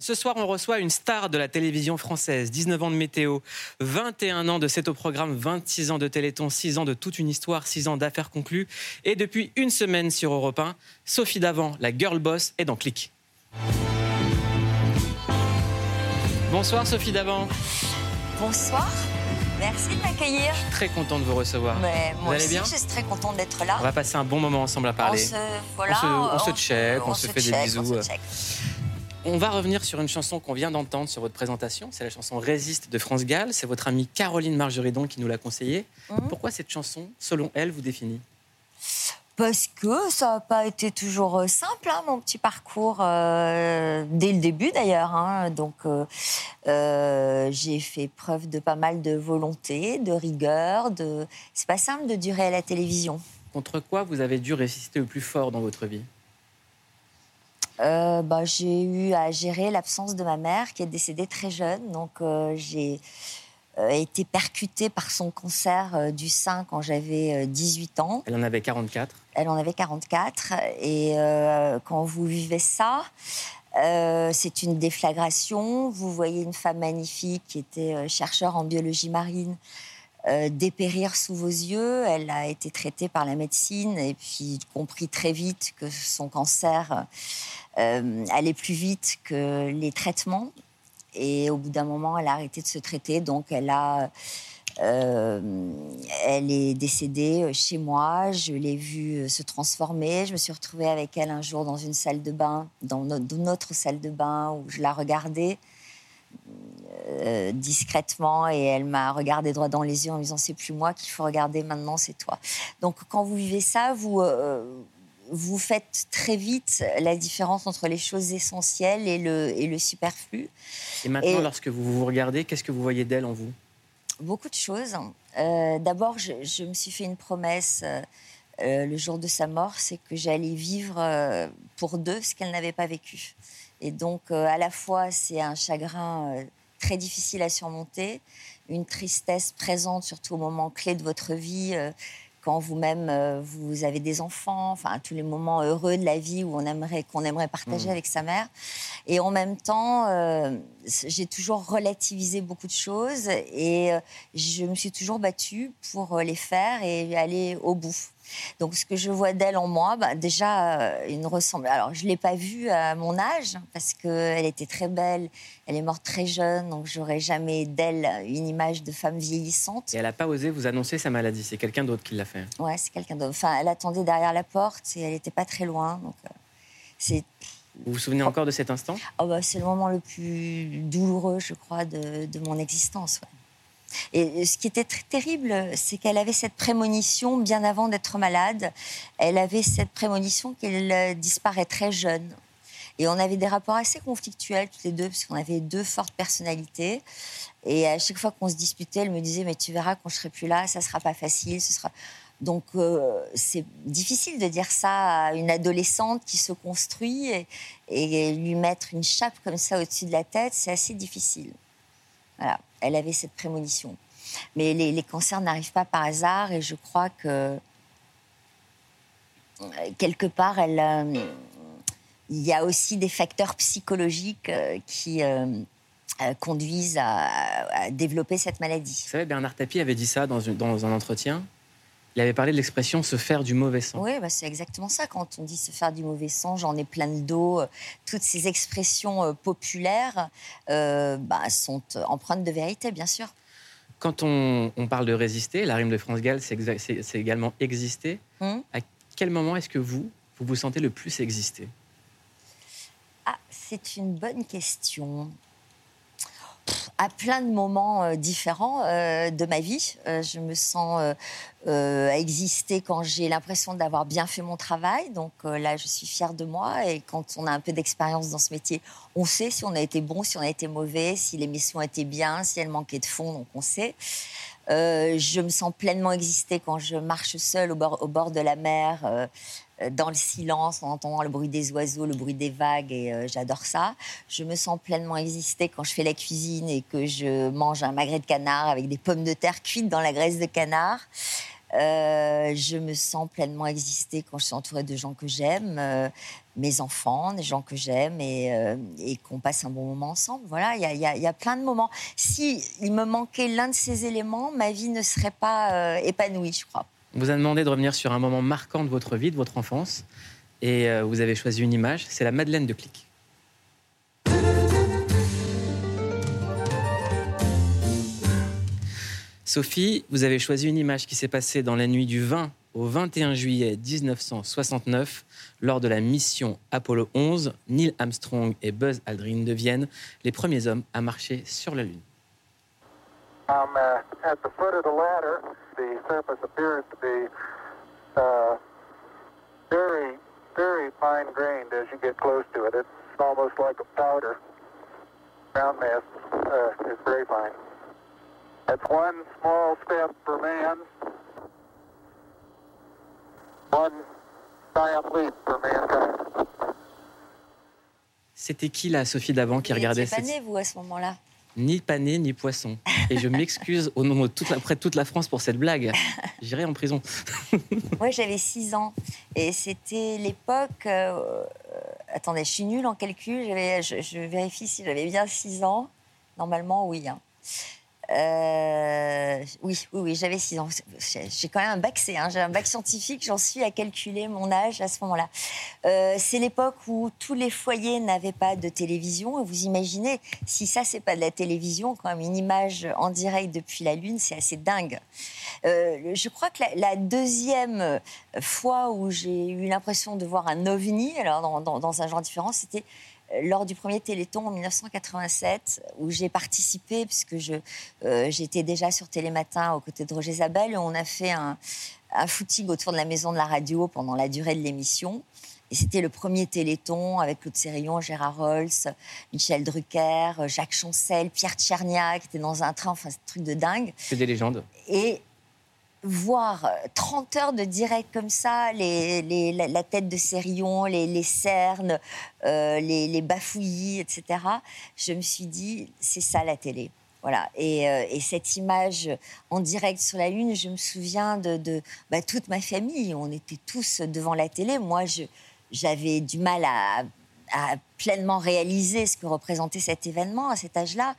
Ce soir, on reçoit une star de la télévision française, 19 ans de météo, 21 ans de C'est au programme, 26 ans de Téléthon, 6 ans de toute une histoire, 6 ans d'affaires conclues. Et depuis une semaine sur Europe 1, Sophie Davant, la girl boss, est dans Click. Bonsoir Sophie Davant. Bonsoir. Merci de m'accueillir. Très content de vous recevoir. Mais moi vous allez aussi, bien je suis très contente d'être là. On va passer un bon moment ensemble à On parler. se, voilà, on se- on se check, on se fait des bisous. on se check. On va revenir sur une chanson qu'on vient d'entendre sur votre présentation. C'est la chanson Résiste de France Gall. C'est votre amie Caroline Margeridon qui nous l'a conseillée. Mhm. Pourquoi cette chanson, selon elle, vous définit? Parce que ça n'a pas été toujours euh, simple, hein, mon petit parcours, euh, dès le début d'ailleurs. hein. Donc, euh, euh, j'ai fait preuve de pas mal de volonté, de rigueur. De... C'est pas simple de durer à la télévision. Contre quoi vous avez dû résister le plus fort dans votre vie? Euh, bah, j'ai eu à gérer l'absence de ma mère qui est décédée très jeune. Donc euh, j'ai euh, été percutée par son cancer du sein quand j'avais euh, 18 ans. Elle en avait 44. Elle en avait 44. Et quand vous vivez ça, euh, c'est une déflagration. Vous voyez une femme magnifique qui était euh, chercheur en biologie marine euh, dépérir sous vos yeux. Elle a été traitée par la médecine et puis compris très vite que son cancer euh, allait plus vite que les traitements. Et au bout d'un moment, elle a arrêté de se traiter. Donc, elle a. euh, elle est décédée chez moi. Je l'ai vue se transformer. Je me suis retrouvée avec elle un jour dans une salle de bain, dans no- dans notre salle de bain, où je la regardais euh, discrètement et elle m'a regardé droit dans les yeux en me disant c'est plus moi qu'il faut regarder maintenant, c'est toi. Donc quand vous vivez ça, vous euh, vous faites très vite la différence entre les choses essentielles et le, et le superflu. Et maintenant, Et- lorsque vous vous regardez, qu'est-ce que vous voyez d'elle en vous? Beaucoup de choses. Euh, D'abord, je, je me suis fait une promesse le jour de sa mort, c'est que j'allais vivre pour deux ce qu'elle n'avait pas vécu. Et donc, euh, à la fois, c'est un chagrin euh, très difficile à surmonter, une tristesse présente, surtout au moment clé de votre vie, euh, quand vous-même euh, vous avez des enfants, enfin tous les moments heureux de la vie où on aimerait qu'on aimerait partager Mhm. avec sa mère. Et en même temps, euh, j'ai toujours relativisé beaucoup de choses et je me suis toujours battue pour les faire et aller au bout. Donc, ce que je vois d'elle en moi, bah, déjà, euh, une ressemblance. Alors, je ne l'ai pas vue à mon âge parce qu'elle était très belle. Elle est morte très jeune, donc j'aurais jamais d'elle une image de femme vieillissante. Et elle n'a pas osé vous annoncer sa maladie. C'est quelqu'un d'autre qui l'a fait. Ouais, c'est quelqu'un d'autre. Enfin, elle attendait derrière la porte et elle n'était pas très loin. Donc, euh, c'est Vous vous souvenez encore de cet instant? Oh, bah, c'est le moment le plus douloureux, je crois, de, de mon existence. ouais. Et ce qui était très terrible, c'est qu'elle avait cette prémonition bien avant d'être malade. Elle avait cette prémonition qu'elle euh, disparaîtrait jeune. Et on avait des rapports assez conflictuels toutes les deux, parce qu'on avait deux fortes personnalités. Et à chaque fois qu'on se disputait, elle me disait Mais tu verras, quand je serai plus là, ça sera pas facile. Ce sera... Donc euh, c'est difficile de dire ça à une adolescente qui se construit et, et lui mettre une chape comme ça au-dessus de la tête, c'est assez difficile. Voilà, elle avait cette prémonition. Mais les, cancers n'arrivent pas par hasard et je crois que euh, quelque part, euh, il y a aussi des facteurs psychologiques euh, qui conduisent à, développer cette maladie. Vous savez, Bernard Tapie avait dit ça dans un entretien. Il avait parlé de l'expression se faire du mauvais sang. Oui, bah, c'est exactement ça. Quand on dit se faire du mauvais sang, j'en ai plein le dos. euh, Toutes ces expressions euh, populaires euh, bah, sont empreintes de vérité, bien sûr. Quand on, on parle de résister, la rime de France Gall, c'est également exister. Hum À quel moment est-ce que vous, vous vous sentez le plus exister? Ah, c'est une bonne question. À plein de moments euh, différents euh, de ma vie, Euh, je me sens exister quand j'ai l'impression d'avoir bien fait mon travail. Donc là, je suis fière de moi. Et quand on a un peu d'expérience dans ce métier, on sait si on a été bon, si on a été mauvais, si l'émission était bien, si elle manquait de fond, donc on sait. Je me sens pleinement exister quand je marche seule au bord, de la mer, dans le silence, en entendant le bruit des oiseaux, le bruit des vagues, et euh, j'adore ça. Je me sens pleinement exister quand je fais la cuisine et que je mange un magret de canard avec des pommes de terre cuites dans la graisse de canard. Euh, je me sens pleinement exister quand je suis entourée de gens que j'aime, euh, mes enfants, des gens que j'aime et, euh, qu'on passe un bon moment ensemble. Voilà, il y y a, plein de moments. Si il me manquait l'un de ces éléments, ma vie ne serait pas épanouie, je crois. On vous a demandé de revenir sur un moment marquant de votre vie, de votre enfance, et vous avez choisi une image. C'est la Madeleine de Clic. Sophie, vous avez choisi une image qui s'est passée dans la nuit du 20 au 21 juillet 1969 lors de la mission Apollo 11. Neil Armstrong et Buzz Aldrin deviennent les premiers hommes à marcher sur la Lune. Um, uh, at the foot of the ladder, the surface appears to be uh, very, very fine grained as you get close to it. It's almost like a powder. Ground mass uh, is very fine. That's one small step for man, one giant leap for mankind. C'était qui la Sophie d'avant qui regardait cette... pas vous à ce moment-là Ni pané ni poisson. Et je m'excuse au nom de toute la, toute la France pour cette blague. J'irai en prison. Moi, j'avais 6 ans. Et c'était l'époque. Euh, attendez, je suis nulle en calcul. Je, je, vérifie si j'avais bien 6 ans. Normalement, oui. Hein. Euh, oui, oui, j'avais 6 ans. J'ai quand même un bac C, hein. j'ai un bac scientifique, j'en suis à calculer mon âge à ce moment-là. Euh, c'est l'époque où tous les foyers n'avaient pas de télévision. Vous imaginez, si ça, c'est pas de la télévision, quand même, une image en direct depuis la Lune, c'est assez dingue. Euh, je crois que la, deuxième fois où j'ai eu l'impression de voir un ovni, alors dans un genre différent, c'était lors du premier Téléthon en 1987, où j'ai participé, puisque euh, j'étais déjà sur Télématin aux côtés de Roger Zabel, et on a fait un, footing autour de la maison de la radio pendant la durée de l'émission. Et c'était le premier Téléthon avec Claude Sérillon, Gérard Rolls, Michel Drucker, Jacques Chancel, Pierre Tchernia, qui était dans un train, enfin, c'est un truc de dingue. C'est des légendes. Et voir 30 heures de direct comme ça, les, la, tête de Sérillon, les, cernes, euh, les, bafouillis, etc., je me suis dit, c'est ça la télé. Voilà. Et, euh, cette image en direct sur la Lune, je me souviens de, bah, toute ma famille. On était tous devant la télé. Moi, j'avais du mal à à pleinement réaliser ce que représentait cet événement à cet âge-là.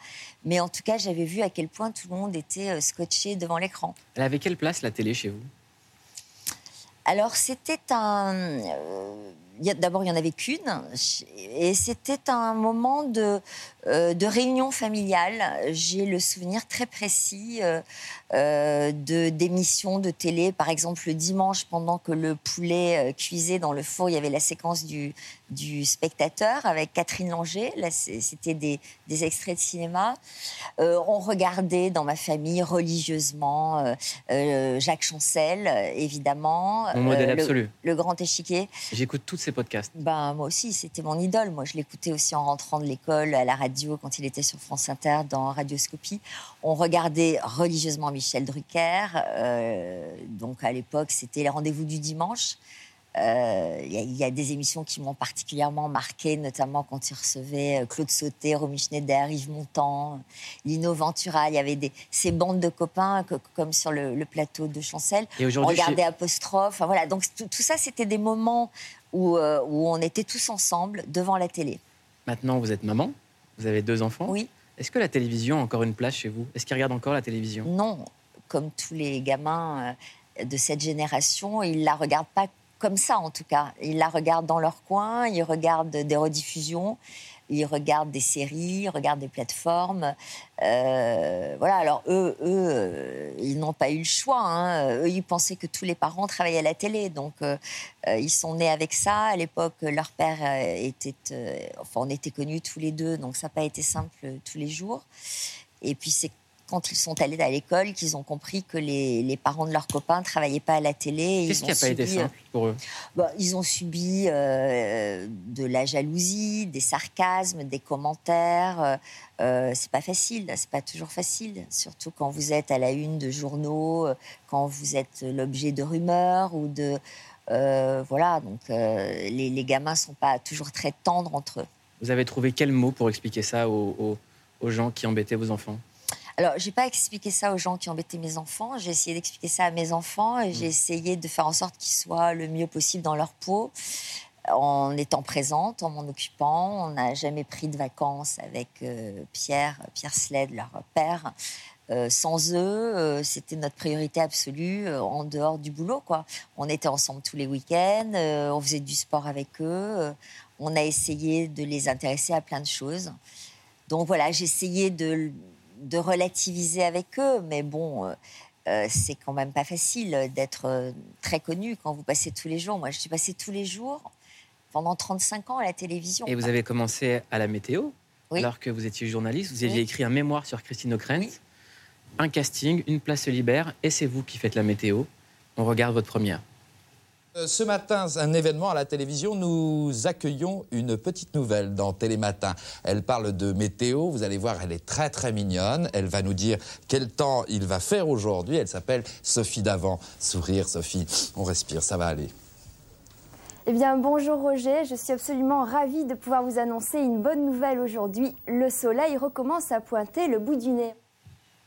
Mais en tout cas, j'avais vu à quel point tout le monde était euh, scotché devant l'écran. Elle avait quelle place la télé chez vous? Alors, c'était un. Euh, D'abord, il n'y en avait qu'une. Et c'était un moment de, euh, de réunion familiale. J'ai le souvenir très précis euh, euh, de d'émissions de télé. Par exemple, le dimanche, pendant que le poulet cuisait dans le four, il y avait la séquence du, du spectateur avec Catherine Langer. Là, c'était des, des, extraits de cinéma. on regardait dans ma famille religieusement Jacques Chancel, évidemment. Mon modèle absolu. Le grand échiquier. J'écoute toutes ces podcast ben, Moi aussi, c'était mon idole. Moi, je l'écoutais aussi en rentrant de l'école, à la radio, quand il était sur France Inter, dans Radioscopie. On regardait religieusement Michel Drucker. Euh, donc, à l'époque, c'était les rendez-vous du dimanche. Euh, il y, a des émissions qui m'ont particulièrement marqué, notamment quand il recevait euh, Claude Sauté, Romy Schneider, Yves Montand, Lino Ventura. Il y avait des, ces bandes de copains, comme sur le, plateau de Chancel. Et on regardait Apostrophe. voilà. Donc tout, ça, c'était des moments où, euh, où on était tous ensemble devant la télé. Maintenant, vous êtes maman, vous avez deux enfants? Oui. Est-ce que la télévision a encore une place chez vous? Est-ce qu'ils regardent encore la télévision? Non. Comme tous les gamins de cette génération, ils ne la regardent pas comme ça en tout cas. Ils la regardent dans leur coin, ils regardent des rediffusions, ils regardent des séries, ils regardent des plateformes. Euh, voilà, alors eux, eux euh, ils n'ont pas eu le choix. Hein. Eux, ils pensaient que tous les parents travaillaient à la télé. Donc, euh, ils sont nés avec ça. À l'époque, leur père était... enfin, on était connus tous les deux, donc ça n'a pas été simple tous les jours. Et puis, c'est quand ils sont allés à l'école qu'ils ont compris que les, parents de leurs copains ne travaillaient pas à la télé. Qu'est-ce qui n'a pas été simple pour eux? bah, Ils ont subi euh, de la jalousie, des sarcasmes, des commentaires. Euh, euh, c'est pas facile, c'est pas toujours facile, surtout quand vous êtes à la une de journaux, quand vous êtes l'objet de rumeurs ou de voilà. Donc les, les, gamins sont pas toujours très tendres entre eux. Vous avez trouvé quel mot pour expliquer ça aux gens qui embêtaient vos enfants? Alors, j'ai pas expliqué ça aux gens qui embêtaient mes enfants. J'ai essayé d'expliquer ça à mes enfants et j'ai mm. essayé de faire en sorte qu'ils soient le mieux possible dans leur peau en étant présente, en m'en occupant. On n'a jamais pris de vacances avec euh, Pierre, Pierre Sled, leur père. Euh, sans eux, euh, c'était notre priorité absolue en dehors du boulot. Quoi. On était ensemble tous les week-ends, on faisait du sport avec eux, on a essayé de les intéresser à plein de choses. Donc voilà, j'ai essayé de de relativiser avec eux, mais bon, euh, euh, c'est quand même pas facile d'être euh, très connu quand vous passez tous les jours. Moi, je suis passée tous les jours pendant 35 ans à la télévision. Et vous avez commencé à la météo alors que vous étiez journaliste. Vous aviez écrit un mémoire sur Christine O'Krent. Un casting, une place se libère, et c'est vous qui faites la météo. On regarde votre première. Euh, ce matin, un événement à la télévision, nous accueillons une petite nouvelle dans Télématin. Elle parle de météo, vous allez voir, elle est très très mignonne. Elle va nous dire quel temps il va faire aujourd'hui. Elle s'appelle Sophie Davant. Sourire Sophie, on respire, ça va aller. Eh bien, bonjour Roger, je suis absolument ravie de pouvoir vous annoncer une bonne nouvelle aujourd'hui. Le soleil recommence à pointer le bout du nez.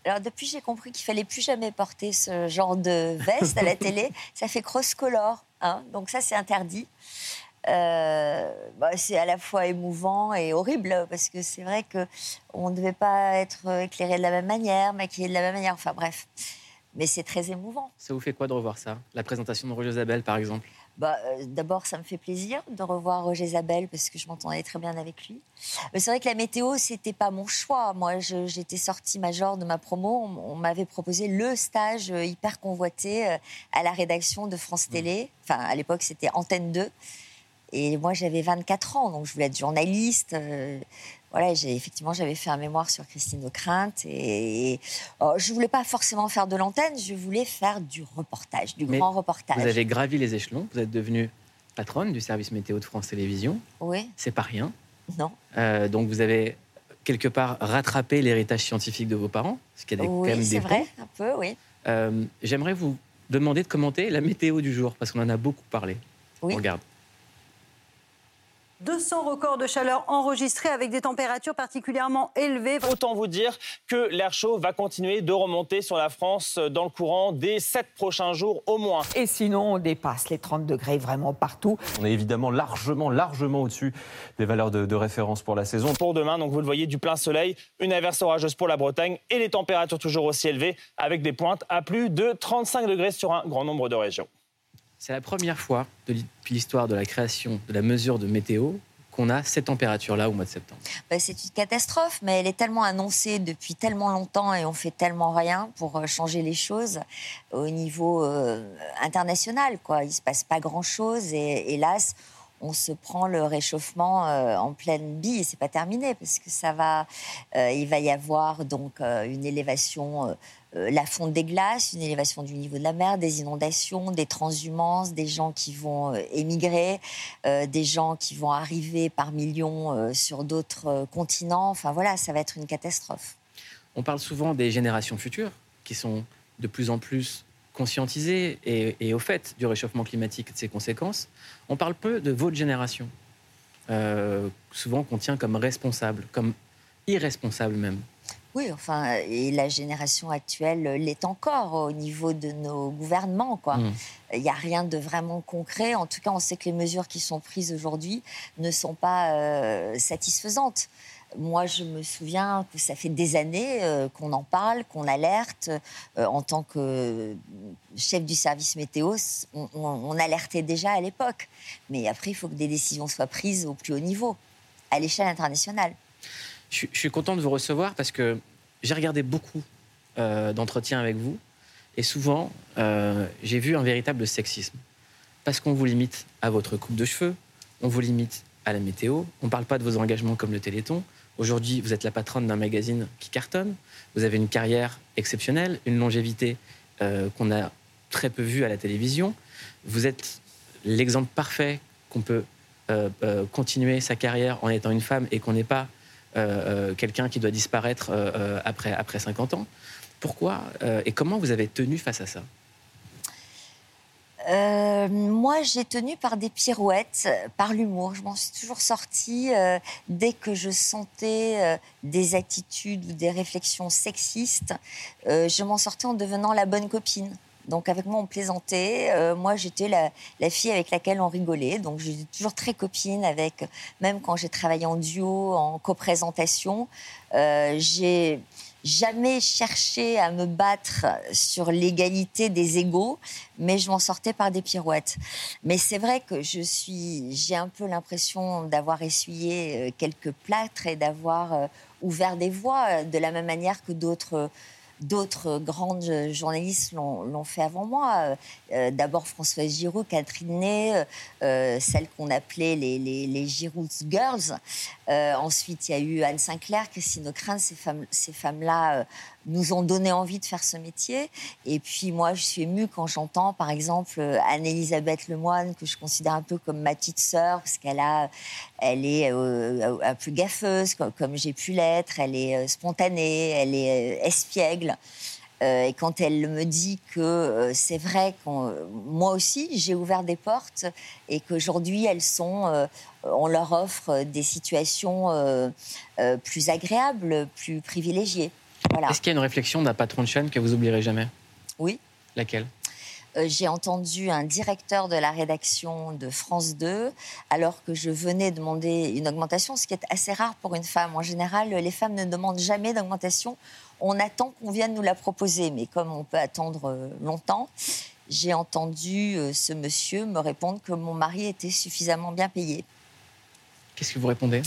Alors depuis, j'ai compris qu'il fallait plus jamais porter ce genre de veste à la télé. Ça fait cross-color. Hein, donc ça, c'est interdit. Euh, bah, c'est à la fois émouvant et horrible parce que c'est vrai qu'on ne devait pas être éclairé de la même manière, maquillé de la même manière. Enfin bref, mais c'est très émouvant. Ça vous fait quoi de revoir ça? La présentation de Roger Isabelle, par exemple? Bah, euh, D'abord, ça me fait plaisir de revoir Roger Isabelle parce que je m'entendais très bien avec lui. c'est vrai que la météo, c'était pas mon choix. Moi, j'étais sortie major de ma promo. On, m'avait proposé le stage euh, hyper convoité euh, à la rédaction de France mmh. Télé. Enfin, à l'époque, c'était Antenne 2. Et moi, j'avais 24 ans, donc je voulais être journaliste voilà, j'ai, effectivement, j'avais fait un mémoire sur Christine Ockrent et, oh, je voulais pas forcément faire de l'antenne, je voulais faire du reportage, du grand reportage. Vous avez gravi les échelons, vous êtes devenue patronne du service météo de France Télévisions. Oui. C'est pas rien. Non. Euh, donc vous avez quelque part rattrapé l'héritage scientifique de vos parents, ce qui a des, oui, quand même c'est vrai, un peu, oui. Euh, j'aimerais vous demander de commenter la météo du jour, parce qu'on en a beaucoup parlé. Oui. On regarde. 200 records de chaleur enregistrés avec des températures particulièrement élevées. Autant vous dire que l'air chaud va continuer de remonter sur la France dans le courant des 7 prochains jours au moins. Et sinon, on dépasse les 30 degrés vraiment partout. On est évidemment largement, largement au-dessus des valeurs de, référence pour la saison. Pour demain, donc vous le voyez, du plein soleil, une averse orageuse pour la Bretagne et les températures toujours aussi élevées avec des pointes à plus de 35 degrés sur un grand nombre de régions. C'est la première fois depuis l'histoire de la création de la mesure de météo qu'on a cette température-là au mois de septembre bah, C'est une catastrophe, mais elle est tellement annoncée depuis tellement longtemps et on fait tellement rien pour euh, changer les choses au niveau euh, international. Quoi. Il ne se passe pas grand-chose et hélas, on se prend le réchauffement euh, en pleine bille c'est pas terminé parce que ça va, il va y avoir donc une élévation euh, la fonte des glaces, une élévation du niveau de la mer, des inondations, des transhumances, des gens qui vont euh, émigrer, euh, des gens qui vont arriver par millions sur d'autres continents. Enfin voilà, ça va être une catastrophe. On parle souvent des générations futures qui sont de plus en plus conscientisées et, au fait du réchauffement climatique et de ses conséquences. On parle peu de votre génération, souvent qu'on tient comme responsable, comme irresponsable même. Oui, enfin, et la génération actuelle l'est encore au niveau de nos gouvernements. Quoi. Mmh. Il n'y a rien de vraiment concret. En tout cas, on sait que les mesures qui sont prises aujourd'hui ne sont pas euh, satisfaisantes. Moi, je me souviens que ça fait des années euh, qu'on en parle, qu'on alerte. Euh, en tant que chef du service météo, on, alertait déjà à l'époque. Mais après, il faut que des décisions soient prises au plus haut niveau, à l'échelle internationale. Je, suis content de vous recevoir parce que j'ai regardé beaucoup euh, d'entretiens avec vous et souvent euh, j'ai vu un véritable sexisme. Parce qu'on vous limite à votre coupe de cheveux, on vous limite à la météo, on ne parle pas de vos engagements comme le Téléthon. Aujourd'hui, vous êtes la patronne d'un magazine qui cartonne, vous avez une carrière exceptionnelle, une longévité euh, qu'on a très peu vue à la télévision. Vous êtes l'exemple parfait qu'on peut continuer sa carrière en étant une femme et qu'on n'est pas euh, euh, quelqu'un qui doit disparaître euh, après, après 50 ans. Pourquoi et comment vous avez tenu face à ça? Euh, moi, j'ai tenu par des pirouettes, euh, par l'humour. Je m'en suis toujours sortie euh, dès que je sentais des attitudes ou des réflexions sexistes. je m'en sortais en devenant la bonne copine. Donc avec moi, on plaisantait. Moi, j'étais la, la fille avec laquelle on rigolait. Donc j'étais toujours très copine avec, même quand j'ai travaillé en duo, en coprésentation. Euh, j'ai jamais cherché à me battre sur l'égalité des égaux, mais je m'en sortais par des pirouettes. Mais c'est vrai que je suis, j'ai un peu l'impression d'avoir essuyé euh, quelques plâtres et d'avoir euh, ouvert des voies euh, de la même manière que d'autres. D'autres grandes journalistes l'ont fait avant moi. Euh, euh, D'abord Françoise Giroud, Catherine Ney, euh, euh, celle qu'on appelait les, les, les Giroud Girls. Euh, ensuite, il y a eu Anne Sinclair, Christine Ocrin. Ces femmes- ces femmes-là euh, nous ont donné envie de faire ce métier. Et puis moi, je suis émue quand j'entends, par exemple, euh, Anne-Elisabeth Lemoine, que je considère un peu comme ma petite sœur, parce qu'elle elle est euh, un peu gaffeuse, comme, j'ai pu l'être. Elle est euh, spontanée, elle est euh, espiègle. Euh, et quand elle me dit que euh, c'est vrai que moi aussi, j'ai ouvert des portes et qu'aujourd'hui, elles sont, euh, on leur offre des situations euh, euh, plus agréables, plus privilégiées. Voilà. Est-ce qu'il y a une réflexion d'un patron de chaîne que vous oublierez jamais? Oui. Laquelle? Euh, j'ai entendu un directeur de la rédaction de France 2, alors que je venais demander une augmentation, ce qui est assez rare pour une femme. En général, les femmes ne demandent jamais d'augmentation. On attend qu'on vienne nous la proposer, mais comme on peut attendre euh, longtemps, j'ai entendu euh, ce monsieur me répondre que mon mari était suffisamment bien payé. Qu'est-ce que vous répondez?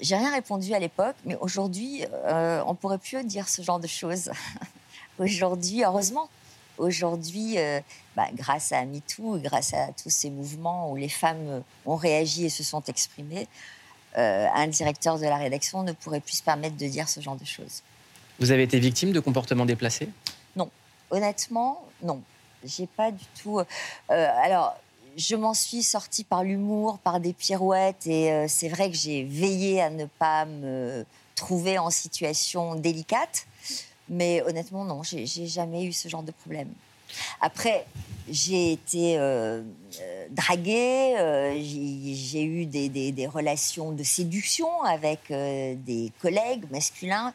J'ai rien répondu à l'époque, mais aujourd'hui, euh, on pourrait plus dire ce genre de choses. aujourd'hui, heureusement, aujourd'hui, euh, bah, grâce à MeToo, grâce à tous ces mouvements où les femmes ont réagi et se sont exprimées, euh, un directeur de la rédaction ne pourrait plus se permettre de dire ce genre de choses. Vous avez été victime de comportements déplacés? Non, honnêtement, non. J'ai pas du tout. euh, alors, je m'en suis sortie par l'humour, par des pirouettes, et euh, c'est vrai que j'ai veillé à ne pas me trouver en situation délicate. Mais honnêtement, non, j'ai jamais eu ce genre de problème. Après, j'ai été euh, euh, draguée, j'ai eu des, relations de séduction avec des collègues masculins,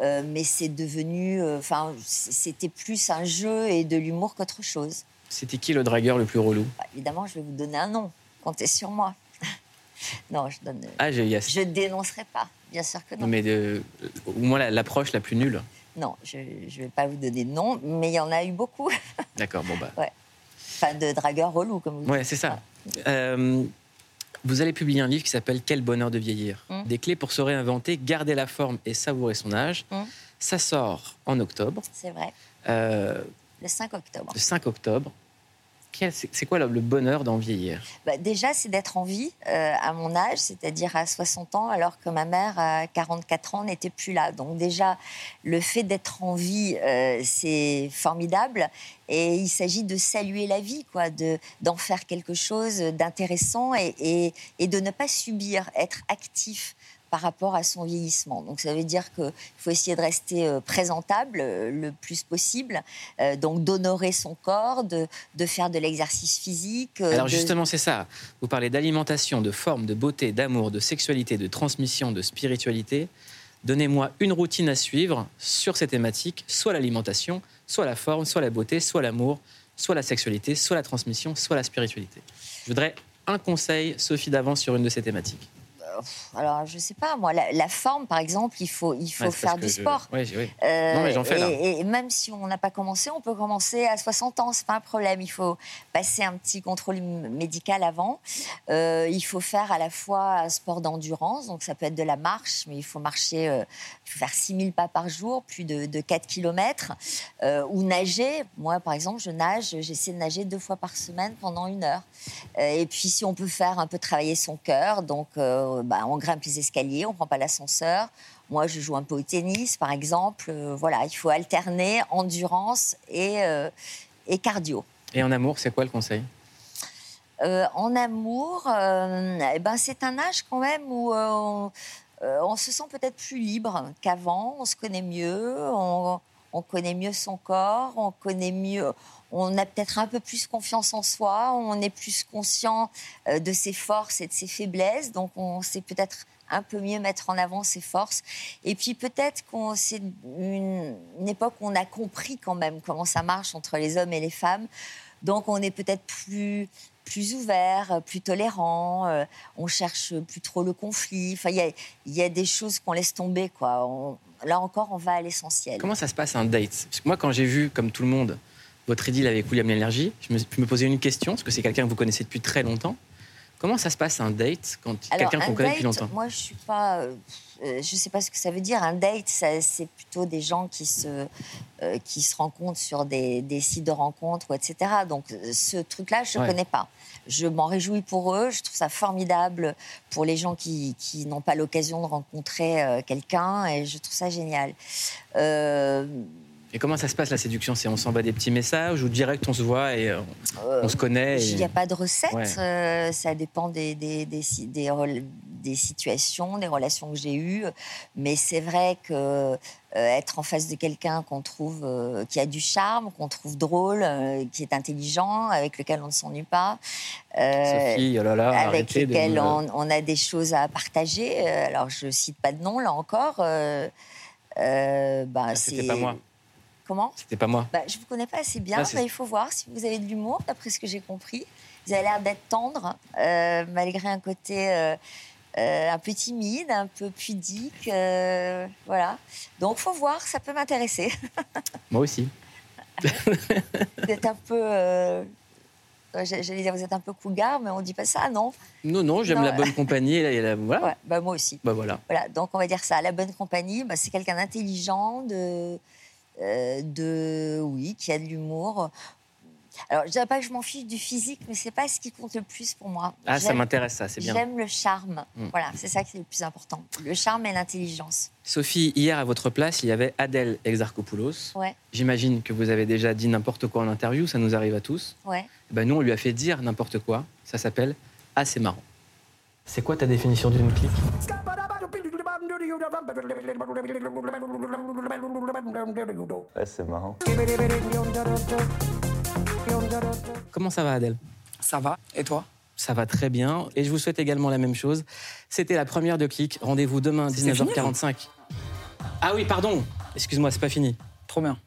mais c'est devenu, enfin, c'était plus un jeu et de l'humour qu'autre chose. C'était qui le dragueur le plus relou? Bah, évidemment, je vais vous donner un nom. Comptez sur moi. non, je donne. Ah, j'ai- il y a- Je dénoncerai pas, bien sûr que non. mais de- au moins la- l'approche la plus nulle. Non, je ne vais pas vous donner de nom, mais il y en a eu beaucoup. D'accord, bon bah. ouais. Enfin, de dragueurs relous, comme vous Ouais, dites. c'est ça. Euh, vous allez publier un livre qui s'appelle Quel bonheur de vieillir. Mm. Des clés pour se réinventer, garder la forme et savourer son âge. Mm. Ça sort en octobre, C'est vrai, euh, le 5 octobre. le 5 octobre. C'est quoi le bonheur d'en vieillir? Bah, déjà, c'est d'être en vie euh, à mon âge, c'est-à-dire à 60 ans, alors que ma mère, à 44 ans, n'était plus là. Donc déjà, le fait d'être en vie, euh, c'est formidable. Et il s'agit de saluer la vie, quoi, de, d'en faire quelque chose d'intéressant et de ne pas subir, être actif par rapport à son vieillissement. Donc ça veut dire qu'il faut essayer de rester euh, présentable euh, le plus possible, euh, donc d'honorer son corps, de, de faire de l'exercice physique. Alors de- justement, c'est ça. Vous parlez d'alimentation, de forme, de beauté, d'amour, de sexualité, de transmission, de spiritualité. Donnez-moi une routine à suivre sur ces thématiques, soit l'alimentation, soit la forme, soit la beauté, soit l'amour, soit la sexualité, soit la transmission, soit la spiritualité. Je voudrais un conseil, Sophie, d'avance sur une de ces thématiques. Alors, je sais pas, moi, la, la forme, par exemple, il faut, il faut Ouais, faire du je- sport. Oui. Euh, Non, mais j'en fais, là. et, et même si on n'a pas commencé, on peut commencer à 60 ans, c'est pas un problème. Il faut passer un petit contrôle médical avant. Euh, il faut faire à la fois un sport d'endurance, donc ça peut être de la marche, mais il faut marcher, euh, il faut faire 6000 pas par jour, plus de, de 4 km, ou nager. Moi, par exemple, je nage, j'essaie de nager deux fois par semaine pendant une heure. Euh, et puis, si on peut faire un peu travailler son cœur, donc euh, bah, on grimpe les escaliers, on prend pas l'ascenseur. Moi, je joue un peu au tennis, par exemple. Euh, voilà, il faut alterner endurance et, euh, et cardio. Et en amour, c'est quoi le conseil? Euh, en amour, euh, eh ben, c'est un âge quand même où euh, on, on se sent peut-être plus libre qu'avant, on se connaît mieux, on, on connaît mieux son corps, on connaît mieux, on a peut-être un peu plus confiance en soi, on est plus conscient euh, de ses forces et de ses faiblesses, donc on sait peut-être un peu mieux mettre en avant ses forces. Et puis peut-être qu'on c'est une, époque où on a compris quand même comment ça marche entre les hommes et les femmes. Donc on est peut-être plus plus ouvert, plus tolérant, euh, on cherche plus trop le conflit. Enfin, il y a, y a des choses qu'on laisse tomber, quoi. Là encore, on va à l'essentiel. Comment ça se passe un date? Parce que moi, quand j'ai vu, comme tout le monde, votre idylle avec William L'énergie, je me, je me posais une question, parce que c'est quelqu'un que vous connaissez depuis très longtemps. Comment ça se passe un date quand quelqu'un qu'on connaît depuis longtemps Moi, je suis pas. euh, euh, je sais pas ce que ça veut dire. Un date, c'est plutôt des gens qui se, euh, qui se rencontrent sur des, des sites de rencontres, ou etc. Donc, euh, ce truc-là, je ne Ouais. connais pas. Je m'en réjouis pour eux. Je trouve ça formidable pour les gens qui, qui n'ont pas l'occasion de rencontrer euh, quelqu'un, et je trouve ça génial. Euh, Et comment ça se passe la séduction? C'est on s'envoie des petits messages ou direct on se voit et euh, on se connaît et- Il n'y a pas de recette. Ouais. euh, ça dépend des, des, des, des, situations, des relations que j'ai eues. Mais c'est vrai que euh, être en face de quelqu'un qu'on trouve euh, qui a du charme, qu'on trouve drôle, euh, qui est intelligent, avec lequel on ne s'ennuie pas. euh, Sophie, oh là là, avec arrêtez de lesquels me- on, on a des choses à partager. Alors, je cite pas de nom, là encore. Euh, euh, bah, Ah, c'était pas moi. Comment C'était pas moi. bah, je vous connais pas assez bien, Ah, il faut voir si vous avez de l'humour, d'après ce que j'ai compris. Vous avez l'air d'être tendre, euh, malgré un côté euh, euh, un peu timide, un peu pudique. voilà. Donc, faut voir, ça peut m'intéresser. Moi aussi. vous êtes un peu. j'a- J'allais dire, vous êtes un peu cougar, mais on dit pas ça, non Non, non, j'aime la bonne compagnie. et la- voilà. Ouais, bah, moi aussi. Bah voilà. Voilà, donc on va dire ça. La bonne compagnie, bah, c'est quelqu'un d'intelligent, de, de, oui, qui a de l'humour. Alors, je dirais pas que je m'en fiche du physique, mais c'est pas ce qui compte le plus pour moi. Ah, ça m'intéresse, ça, c'est bien. J'aime le charme. Mm. Voilà, c'est ça qui est le plus important. Le charme et l'intelligence. Sophie, hier à votre place, il y avait Adèle Exarchopoulos. Ouais, J'imagine que vous avez déjà dit n'importe quoi en interview, ça nous arrive à tous. ouais. Eh Ben nous, on lui a fait dire n'importe quoi. Ça s'appelle Ah, c'est marrant. C'est quoi ta définition d'une clique? Ouais, c'est marrant. Comment ça va, Adèle? Ça va. Et toi? Ça va très bien. Et je vous souhaite également la même chose. C'était la première de Clic. Rendez-vous demain, C'est fini, 19h45. Ah oui, pardon. Excuse-moi, c'est pas fini. Trop bien.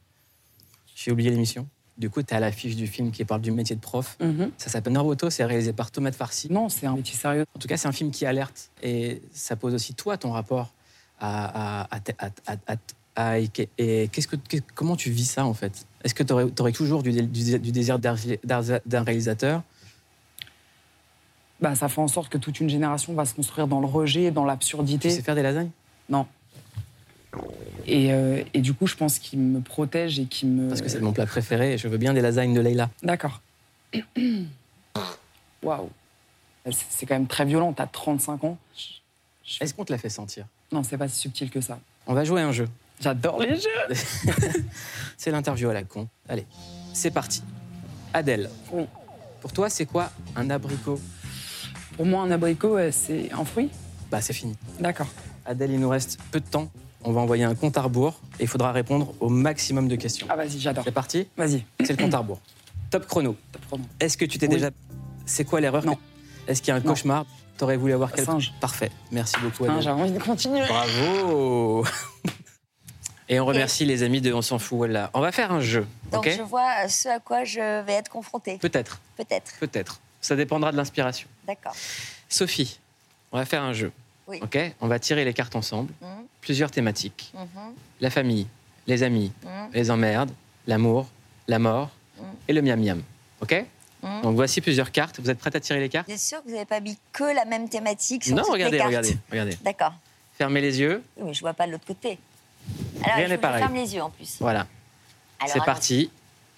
J'ai oublié l'émission. Du coup, tu à l'affiche du film qui parle du métier de prof. Mhm. Ça s'appelle Naruto, c'est réalisé par Thomas de Farcy. Non, c'est un métier sérieux. En tout cas, c'est un film qui alerte. Et ça pose aussi, toi, ton rapport à. à, à, à- à- à- à- et qu'est-ce que, comment tu vis ça, en fait? Est-ce que tu aurais, toujours du, du- du désir d'un réalisateur? Bah, ça fait en sorte que toute une génération va se construire dans le rejet, dans Tu l'absurdité. sais faire des lasagnes? Non. Et, euh, et du coup, je pense qu'il me protège et qu'il me. Parce que c'est mon plat préféré et je veux bien des lasagnes de Leïla. D'accord. Waouh. C'est quand même très violent. T'as 35 ans. Est-ce qu'on te l'a fait sentir? Non, c'est pas si subtil que ça. On va jouer à un jeu. J'adore les jeux. C'est l'interview à la con. Allez, c'est parti. Adèle. Oui. Pour toi, c'est quoi un abricot? Pour moi, un abricot, euh, c'est un fruit. Bah, c'est fini. D'accord. Adèle, il nous reste peu de temps. On va envoyer un compte à rebours et il faudra répondre au maximum de questions. Ah, vas-y, j'adore. C'est parti? Vas-y. C'est le compte à rebours. Top chrono. Top chrono. Est-ce que tu t'es Oui. déjà. C'est quoi l'erreur? Non. Est-ce qu'il y a un Non. cauchemar? T'aurais voulu avoir quel Singe. Parfait. Merci beaucoup. J'ai envie de continuer. Bravo Et on remercie les amis de On s'en fout, voilà. On va faire un jeu, Donc, je vois ce à quoi je vais être confrontée. Peut-être, Peut-être. peut-être. Ça dépendra de l'inspiration. D'accord. Sophie, on va faire un jeu. Oui. Ok On va tirer les cartes ensemble. Mhm, Plusieurs thématiques. mhm, La famille, les amis, mhm, les emmerdes, l'amour, la mort et le miam miam. Ok mhm. Donc voici plusieurs cartes. Vous êtes prête à tirer les cartes? Bien sûr que vous n'avez pas mis que la même thématique sur Non, toutes les regardez, cartes. regardez, regardez. D'accord. Fermez les yeux. Oui, mais je vois pas de l'autre côté. Alors, Rien n'est pareil. ferme les yeux en plus. Voilà. C'est parti.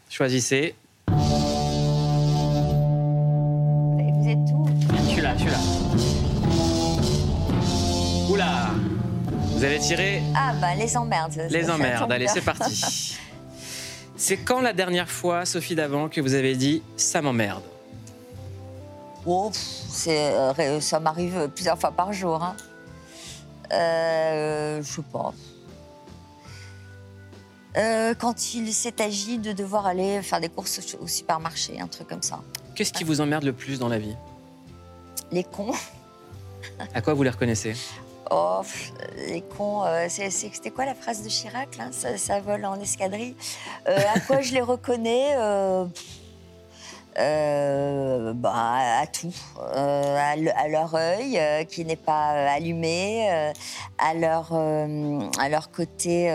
Choisissez. Vous êtes tout. Je suis là, je suis là. Oula Vous avez tiré? Ah, bah, les emmerdes. les emmerdes. Allez, c'est parti. C'est quand la dernière fois, Sophie Davant, que vous avez dit ça m'emmerde Oh, euh, ça m'arrive plusieurs fois par jour. Hein. Euh, je sais pas. Euh, quand il s'est agi de devoir aller faire des courses au- au supermarché, un truc comme ça. Qu'est-ce qui vous emmerde le plus dans la vie? Les cons. À quoi vous les reconnaissez? Oh, les cons. euh, C'était quoi la phrase de Chirac ça, vole en escadrille. Euh, à quoi je les reconnais? Euh, pff, euh, bah, à tout, à, le- à leur œil qui n'est pas allumé, à leur à leur côté,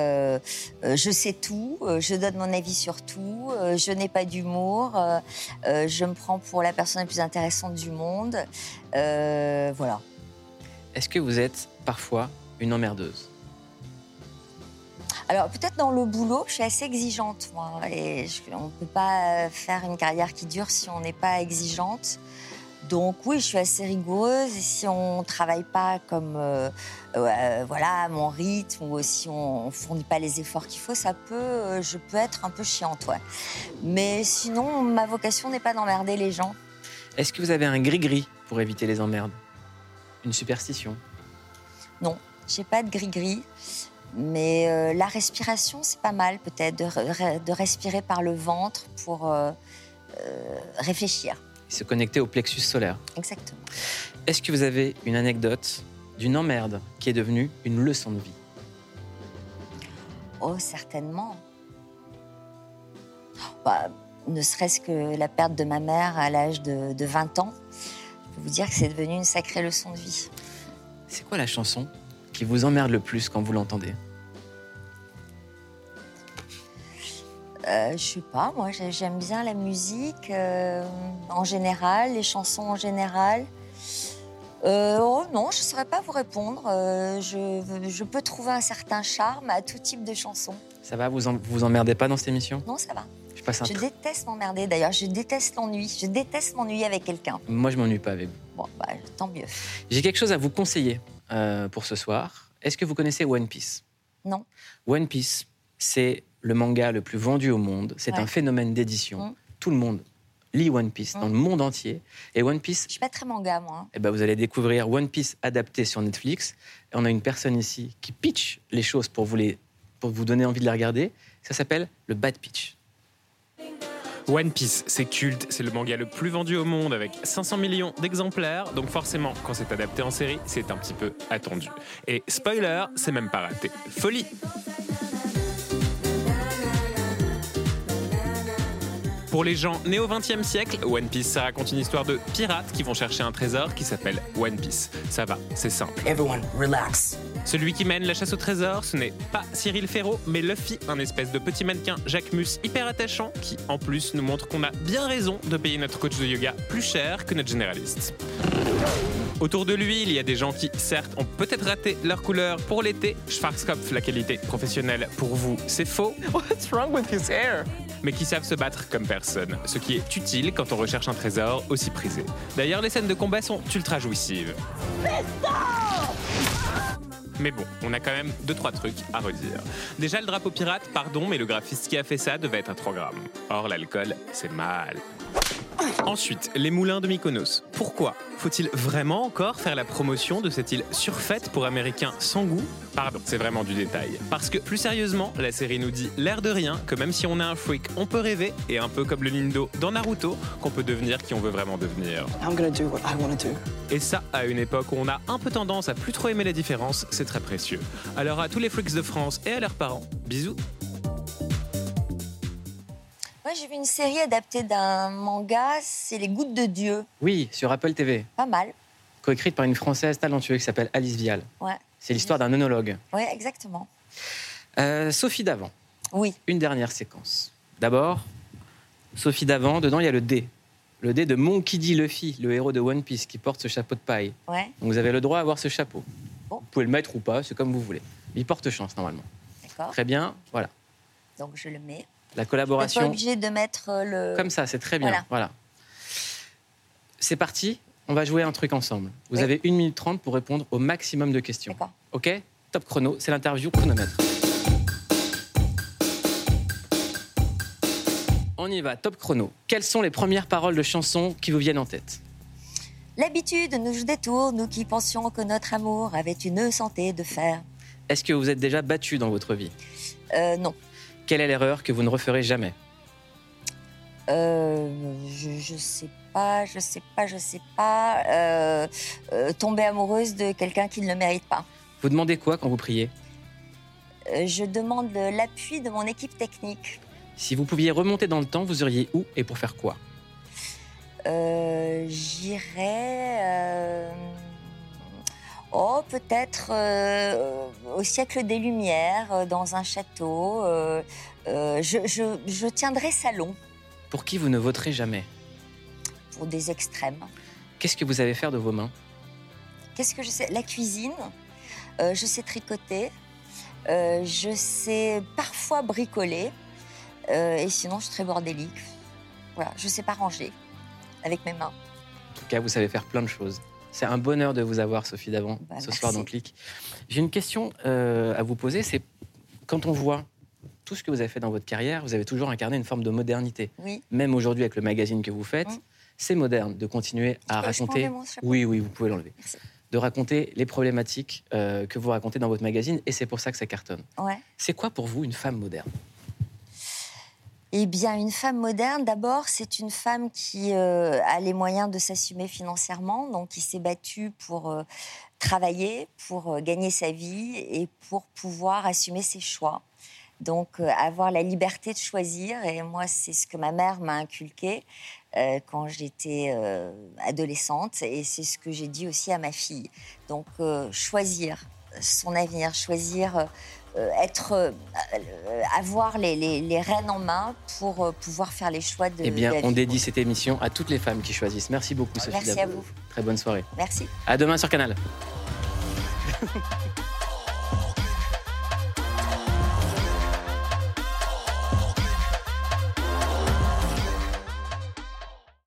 je sais tout, je donne mon avis sur tout, je n'ai pas d'humour, je me prends pour la personne la plus intéressante du monde, voilà. Est-ce que vous êtes parfois une emmerdeuse? Alors peut-être dans le boulot, je suis assez exigeante moi, et je- on ne peut pas faire une carrière qui dure si on n'est pas exigeante. Donc oui, je suis assez rigoureuse et si on ne travaille pas comme euh, euh, voilà à mon rythme ou si on ne fournit pas les efforts qu'il faut, ça peut, euh, je peux être un peu chiante, ouais. Mais sinon, ma vocation n'est pas d'emmerder les gens. Est-ce que vous avez un gris-gris pour éviter les emmerdes? Une superstition Non, j'ai pas de gris-gris. Mais euh, la respiration, c'est pas mal peut-être de, re- de respirer par le ventre pour euh, euh, réfléchir. Se connecter au plexus solaire. Exactement. Est-ce que vous avez une anecdote d'une emmerde qui est devenue une leçon de vie? Oh, certainement. Bah, ne serait-ce que la perte de ma mère à l'âge de, de 20 ans, peux vous dire que c'est devenu une sacrée leçon de vie. C'est quoi la chanson qui vous emmerde le plus quand vous l'entendez? Euh, je sais pas, moi j'ai- j'aime bien la musique euh, en général, les chansons en général. Euh, oh non, je ne saurais pas vous répondre. Euh, je, je peux trouver un certain charme à tout type de chansons. Ça va, vous en- vous emmerdez pas dans cette émission? Non, ça va. Je passe un Je tr- déteste m'emmerder d'ailleurs, je déteste l'ennui. Je déteste m'ennuyer avec quelqu'un. Moi, je m'ennuie pas avec vous. Bon, bah, tant mieux. J'ai quelque chose à vous conseiller euh, pour ce soir. Est-ce que vous connaissez One Piece? Non. One Piece, c'est le manga le plus vendu au monde. C'est Ouais. un phénomène d'édition. Mm. Tout le monde lit One Piece dans le monde entier. Et One Piece, Je suis pas très manga, moi. hein. eh ben, vous allez découvrir One Piece adapté sur Netflix. Et on a une personne ici qui pitch les choses pour vous, les, pour vous donner envie de les regarder. Ça s'appelle le bad pitch. One Piece, c'est culte, c'est le manga le plus vendu au monde avec 500 millions d'exemplaires, donc forcément, quand c'est adapté en série, c'est un petit peu attendu. Et spoiler, c'est même pas raté. Folie Pour les gens nés au XXe siècle, One Piece, ça raconte une histoire de pirates qui vont chercher un trésor qui s'appelle One Piece. Ça va, c'est simple. Everyone, relax. Celui qui mène la chasse au trésor, ce n'est pas Cyril Ferraud, mais Luffy, un espèce de petit mannequin Jacques Mus hyper attachant, qui en plus nous montre qu'on a bien raison de payer notre coach de yoga plus cher que notre généraliste. Autour de lui, il y a des gens qui, certes, ont peut-être raté leur couleur pour l'été. Schwarzkopf, la qualité professionnelle pour vous, c'est faux. What's wrong with his hair? Mais qui savent se battre comme personne, ce qui est utile quand on recherche un trésor aussi prisé. D'ailleurs, les scènes de combat sont ultra jouissives. Mais bon, on a quand même deux trois trucs à redire. Déjà le drapeau pirate, pardon, mais le graphiste qui a fait ça devait être un programme. Or l'alcool, c'est mal. Ensuite, les moulins de Mykonos. Pourquoi Faut-il vraiment encore faire la promotion de cette île surfaite pour Américains sans goût? Pardon, c'est vraiment du détail. Parce que plus sérieusement, la série nous dit l'air de rien que même si on est un freak, on peut rêver, et un peu comme le Nindo dans Naruto, qu'on peut devenir qui on veut vraiment devenir. I'm gonna do what I wanna do. Et ça, à une époque où on a un peu tendance à plus trop aimer la différence, c'est très précieux. Alors à tous les freaks de France et à leurs parents, bisous j'ai vu une série adaptée d'un manga, c'est Les Gouttes de Dieu. Oui, sur Apple TV, Pas mal. coécrite par une Française talentueuse qui s'appelle Alice Vial. Ouais, C'est l'histoire d'un œnologue. ouais exactement. Euh, Sophie Davant. Oui. Une dernière séquence. D'abord, Sophie Davant, dedans il y a le D. Le D de Monkey D. Luffy, le héros de One Piece qui porte ce chapeau de paille. Ouais, Donc vous avez le droit à avoir ce chapeau. Bon. Vous pouvez le mettre ou pas, c'est comme vous voulez. Il porte chance normalement. d'accord. Très bien, voilà. Donc je le mets. La Vous n'êtes pas collaboration. obligé de mettre euh, le. Comme ça, c'est très bien. Voilà. Voilà. C'est parti, on va jouer un truc ensemble. Vous Oui. avez 1 minute 30 pour répondre au maximum de questions. Ok Top chrono, c'est l'interview chronomètre. On y va, top chrono. Quelles sont les premières paroles de chansons qui vous viennent en tête? L'habitude nous joue des tours, nous qui pensions que notre amour avait une santé de fer. Est-ce que vous êtes déjà battu dans votre vie? Euh, non. Quelle est l'erreur que vous ne referez jamais Euh, je, je sais pas, je sais pas, je sais pas. Euh, euh, tomber amoureuse de quelqu'un qui ne le mérite pas. Vous demandez quoi quand vous priez Euh, je demande l'appui de mon équipe technique. Si vous pouviez remonter dans le temps, vous iriez où et pour faire quoi Euh, J'irais. Oh, peut-être euh, au siècle des Lumières, euh, dans un château. euh, euh, je, je, je tiendrai salon Pour qui vous ne voterez jamais? Pour des extrêmes. Qu'est-ce que vous savez faire de vos mains? Qu'est-ce que je sais? La cuisine. Je sais tricoter. Je sais parfois bricoler. Et sinon, je suis très bordélique. Voilà, je sais pas ranger avec mes mains. En tout cas, vous savez faire plein de choses. C'est un bonheur de vous avoir, Sophie Davant, Bah, ce merci. soir dans Clic. J'ai une question euh, à vous poser. C'est quand on voit tout ce que vous avez fait dans votre carrière, vous avez toujours incarné une forme de modernité. Oui. Même aujourd'hui, avec le magazine que vous faites, c'est moderne de continuer à je raconter. Oui, oui, vous pouvez l'enlever. De raconter les problématiques euh, que vous racontez dans votre magazine, et c'est pour ça que ça cartonne. Ouais. C'est quoi pour vous une femme moderne? Eh bien, une femme moderne, d'abord, c'est une femme qui euh, a les moyens de s'assumer financièrement, donc qui s'est battue pour euh, travailler, pour euh, gagner sa vie et pour pouvoir assumer ses choix. Donc, avoir la liberté de choisir. Et moi, c'est ce que ma mère m'a inculqué quand j'étais adolescente. Et c'est ce que j'ai dit aussi à ma fille. Donc, choisir son avenir, choisir. Euh, être, euh, euh, avoir les, les- les rênes en main pour euh, pouvoir faire les choix de Eh bien, de la on vie. dédie cette émission à toutes les femmes qui choisissent. Merci beaucoup, Sophie Merci à vous. Très bonne soirée. Merci. À demain sur Canal.